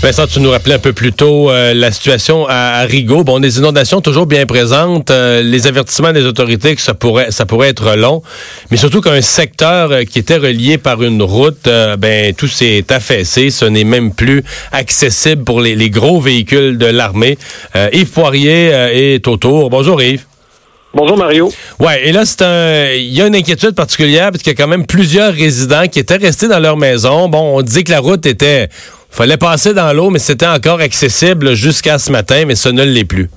Vincent, tu nous rappelais un peu plus tôt euh, la situation à, à, Rigaud. Bon, des inondations toujours bien présentes, euh, les avertissements des autorités que ça pourrait, ça pourrait être long, mais surtout qu'un secteur euh, qui était relié par une route, ben tout s'est affaissé. Ce n'est même plus accessible pour les, les gros véhicules de l'armée. Yves Poirier est autour. Bonjour Yves. Bonjour Mario. Ouais, et là c'est un il y a une inquiétude particulière parce qu'il y a quand même plusieurs résidents qui étaient restés dans leur maison. Bon, on dit que la route était fallait passer dans l'eau mais c'était encore accessible jusqu'à ce matin mais ce ne l'est plus.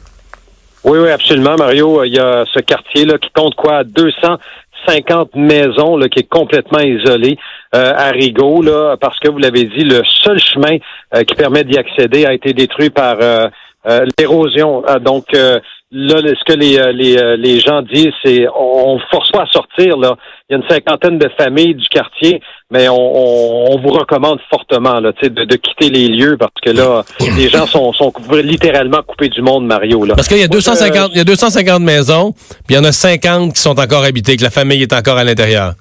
Oui oui, absolument Mario, il y a ce quartier là qui compte quoi? 250 maisons là, qui est complètement isolé euh, à Rigaud là parce que vous l'avez dit le seul chemin euh, qui permet d'y accéder a été détruit par euh, l'érosion. donc Là, ce que les, euh, les, euh, les gens disent, c'est on, force pas à sortir. Là. Il y a une cinquantaine de familles du quartier, mais on, on, vous recommande fortement là, de, de quitter les lieux parce que là, les gens sont, sont littéralement coupés du monde, Mario. Là. Parce qu'il y a 250, il y a 250 maisons, puis il y en a 50 qui sont encore habitées, que la famille est encore à l'intérieur.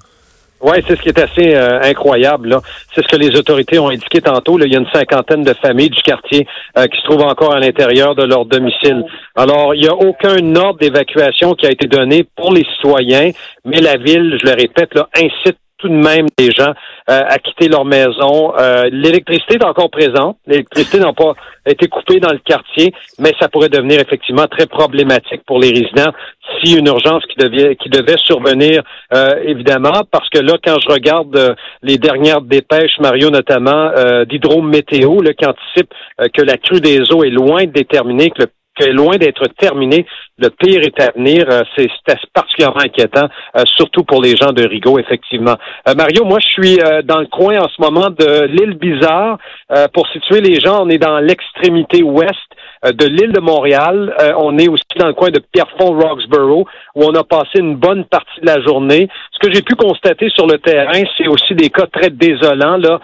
Oui, c'est ce qui est assez euh, incroyable. C'est ce que les autorités ont indiqué tantôt. Là. Il y a une cinquantaine de familles du quartier euh, qui se trouvent encore à l'intérieur de leur domicile. Alors, il n'y a aucun ordre d'évacuation qui a été donné pour les citoyens, mais la ville, je le répète, là, incite tout de même des gens euh, à quitter leur maison. Euh, l'électricité est encore présente. L'électricité n'a pas été coupée dans le quartier, mais ça pourrait devenir effectivement très problématique pour les résidents si une urgence qui devait, qui devait survenir, euh, évidemment, parce que là, quand je regarde les dernières dépêches, Mario notamment, d'hydrométéo, qui anticipe que la crue des eaux est loin de déterminer que le que loin d'être terminé, le pire est à venir. Euh, c'est particulièrement inquiétant, euh, surtout pour les gens de Rigaud, effectivement. Euh, Mario, moi, je suis dans le coin en ce moment de l'île Bizarre. pour situer les gens, on est dans l'extrémité ouest de l'île de Montréal. on est aussi dans le coin de Pierrefonds-Roxborough, où on a passé une bonne partie de la journée. Ce que j'ai pu constater sur le terrain, c'est aussi des cas très désolants là,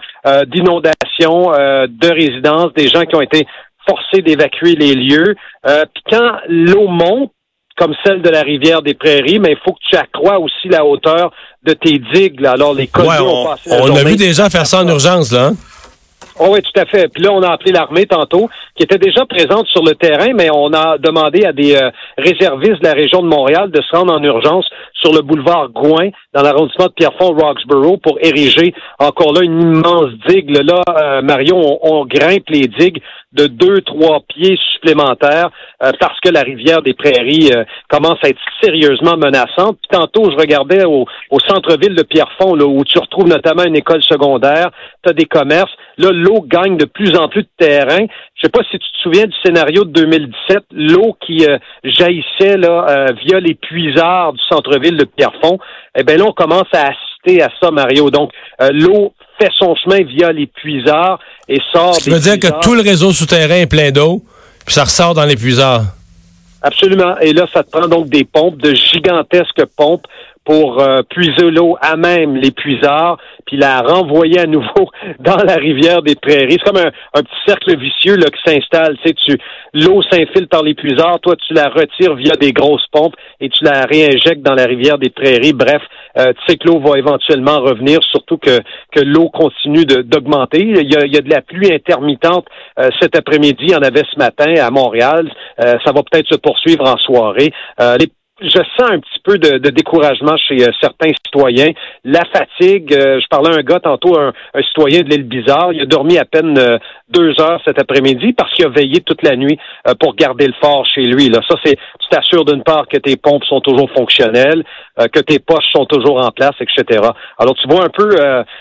d'inondations, de résidences, des gens qui ont été forcé d'évacuer les lieux. Euh, puis quand l'eau monte, comme celle de la rivière des Prairies, mais il faut que tu accrois aussi la hauteur de tes digues. Alors les ouais, ont passé On a vu des gens faire ça en urgence, là. Hein? Oh oui, tout à fait. Puis là, on a appelé l'armée tantôt, qui était déjà présente sur le terrain, mais on a demandé à des euh, réservistes de la région de Montréal de se rendre en urgence sur le boulevard Gouin, dans l'arrondissement de Pierrefonds-Roxborough, pour ériger encore là une immense digue. Là, euh, Mario, on, grimpe les digues de deux, trois pieds supplémentaires euh, parce que la rivière des Prairies commence à être sérieusement menaçante. Puis tantôt, je regardais au, centre-ville de Pierrefonds, là, où tu retrouves notamment une école secondaire, tu as des commerces. Là, l'eau gagne de plus en plus de terrain. Je sais pas si tu te souviens du scénario de 2017, l'eau qui euh, jaillissait là euh, via les puisards du centre-ville de Pierrefonds. Eh bien là, on commence à assister à ça, Mario. Donc, euh, l'eau fait son chemin via les puisards et sort. Ça veut dire que tout le réseau souterrain est plein d'eau, puis ça ressort dans les puisards. Absolument. Et là, ça te prend donc des pompes, de gigantesques pompes pour euh, puiser l'eau à même les puisards, puis la renvoyer à nouveau dans la rivière des Prairies. C'est comme un, petit cercle vicieux là, qui s'installe. Tu sais, tu, l'eau s'infile par les puisards, toi tu la retires via des grosses pompes et tu la réinjectes dans la rivière des Prairies. Bref, euh, tu sais que l'eau va éventuellement revenir, surtout que, que l'eau continue d'augmenter. Il y, a, il y a de la pluie intermittente euh, cet après-midi, il y en avait ce matin à Montréal. ça va peut-être se poursuivre en soirée. Je sens un petit peu de, découragement chez euh, certains citoyens. La fatigue, euh, je parlais à un gars tantôt, un, citoyen de l'île Bizarre, il a dormi à peine euh, deux heures cet après-midi parce qu'il a veillé toute la nuit pour garder le fort chez lui. Là. Ça, c'est tu t'assures d'une part que tes pompes sont toujours fonctionnelles, que tes poches sont toujours en place, etc. Alors tu vois un peu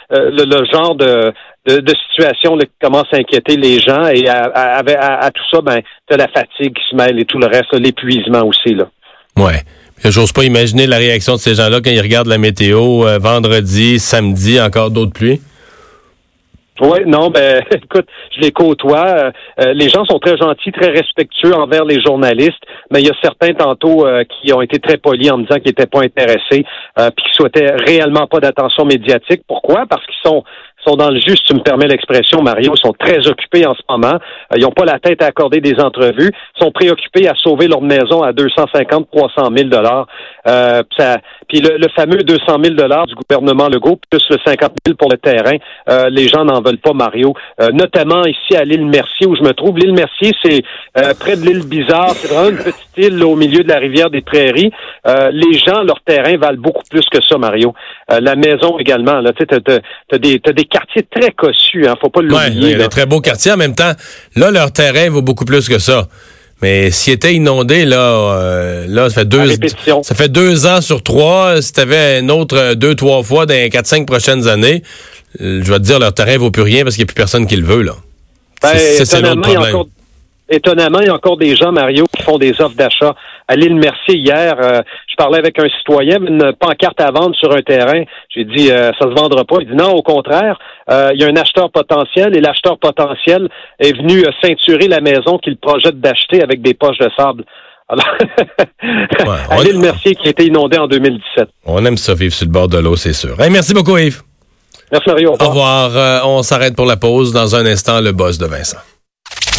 le, genre de, de, situation qui commence à inquiéter les gens et à, à, tout ça, ben, tu as la fatigue qui se mêle et tout le reste, l'épuisement aussi. Là. Ouais. J'ose pas imaginer la réaction de ces gens-là quand ils regardent la météo euh, vendredi, samedi, encore d'autres pluies. Oui, non, ben écoute, je les côtoie. Euh, euh, les gens sont très gentils, très respectueux envers les journalistes, mais il y a certains tantôt qui ont été très polis en me disant qu'ils n'étaient pas intéressés, puis qui souhaitaient réellement pas d'attention médiatique. Pourquoi? Parce qu'ils sont sont dans le jus, si tu me permets l'expression, Mario, sont très occupés en ce moment. Euh, ils n'ont pas la tête à accorder des entrevues, sont préoccupés à sauver leur maison à 250, 300 000 dollars. Euh, puis le, fameux 200 000 dollars du gouvernement Legault, plus le 50 000 pour le terrain, euh, les gens n'en veulent pas, Mario. Euh, notamment ici à l'île Mercier où je me trouve. L'île Mercier, c'est près de l'île Bizarre. C'est vraiment une petite île au milieu de la rivière des Prairies. les gens, leur terrain valent beaucoup plus que ça, Mario. la maison également. Là, tu as, des, des quartiers très cossus. Hein, faut pas l'oublier. Ouais, très beaux quartiers. En même temps, là, leur terrain vaut beaucoup plus que ça. Mais s'il était inondé, là, euh, là, ça fait deux, ça fait deux ans sur trois. Si t'avais un autre euh, deux, trois fois dans les quatre, cinq prochaines années, euh, je vais te dire, leur terrain vaut plus rien parce qu'il n'y a plus personne qui le veut, là. Ben, c'est l'autre problème étonnamment, il y a encore des gens, Mario, qui font des offres d'achat. À l'île Mercier, hier, euh, je parlais avec un citoyen, une pancarte à vendre sur un terrain. J'ai dit, euh, ça se vendra pas. Il dit, non, au contraire, euh, il y a un acheteur potentiel et l'acheteur potentiel est venu ceinturer la maison qu'il projette d'acheter avec des poches de sable. Alors, à l'île Mercier qui a été inondée en 2017. On aime ça vivre sur le bord de l'eau, c'est sûr. merci beaucoup, Yves. Merci, Mario. Au revoir. Au revoir. on s'arrête pour la pause. Dans un instant, le boss de Vincent.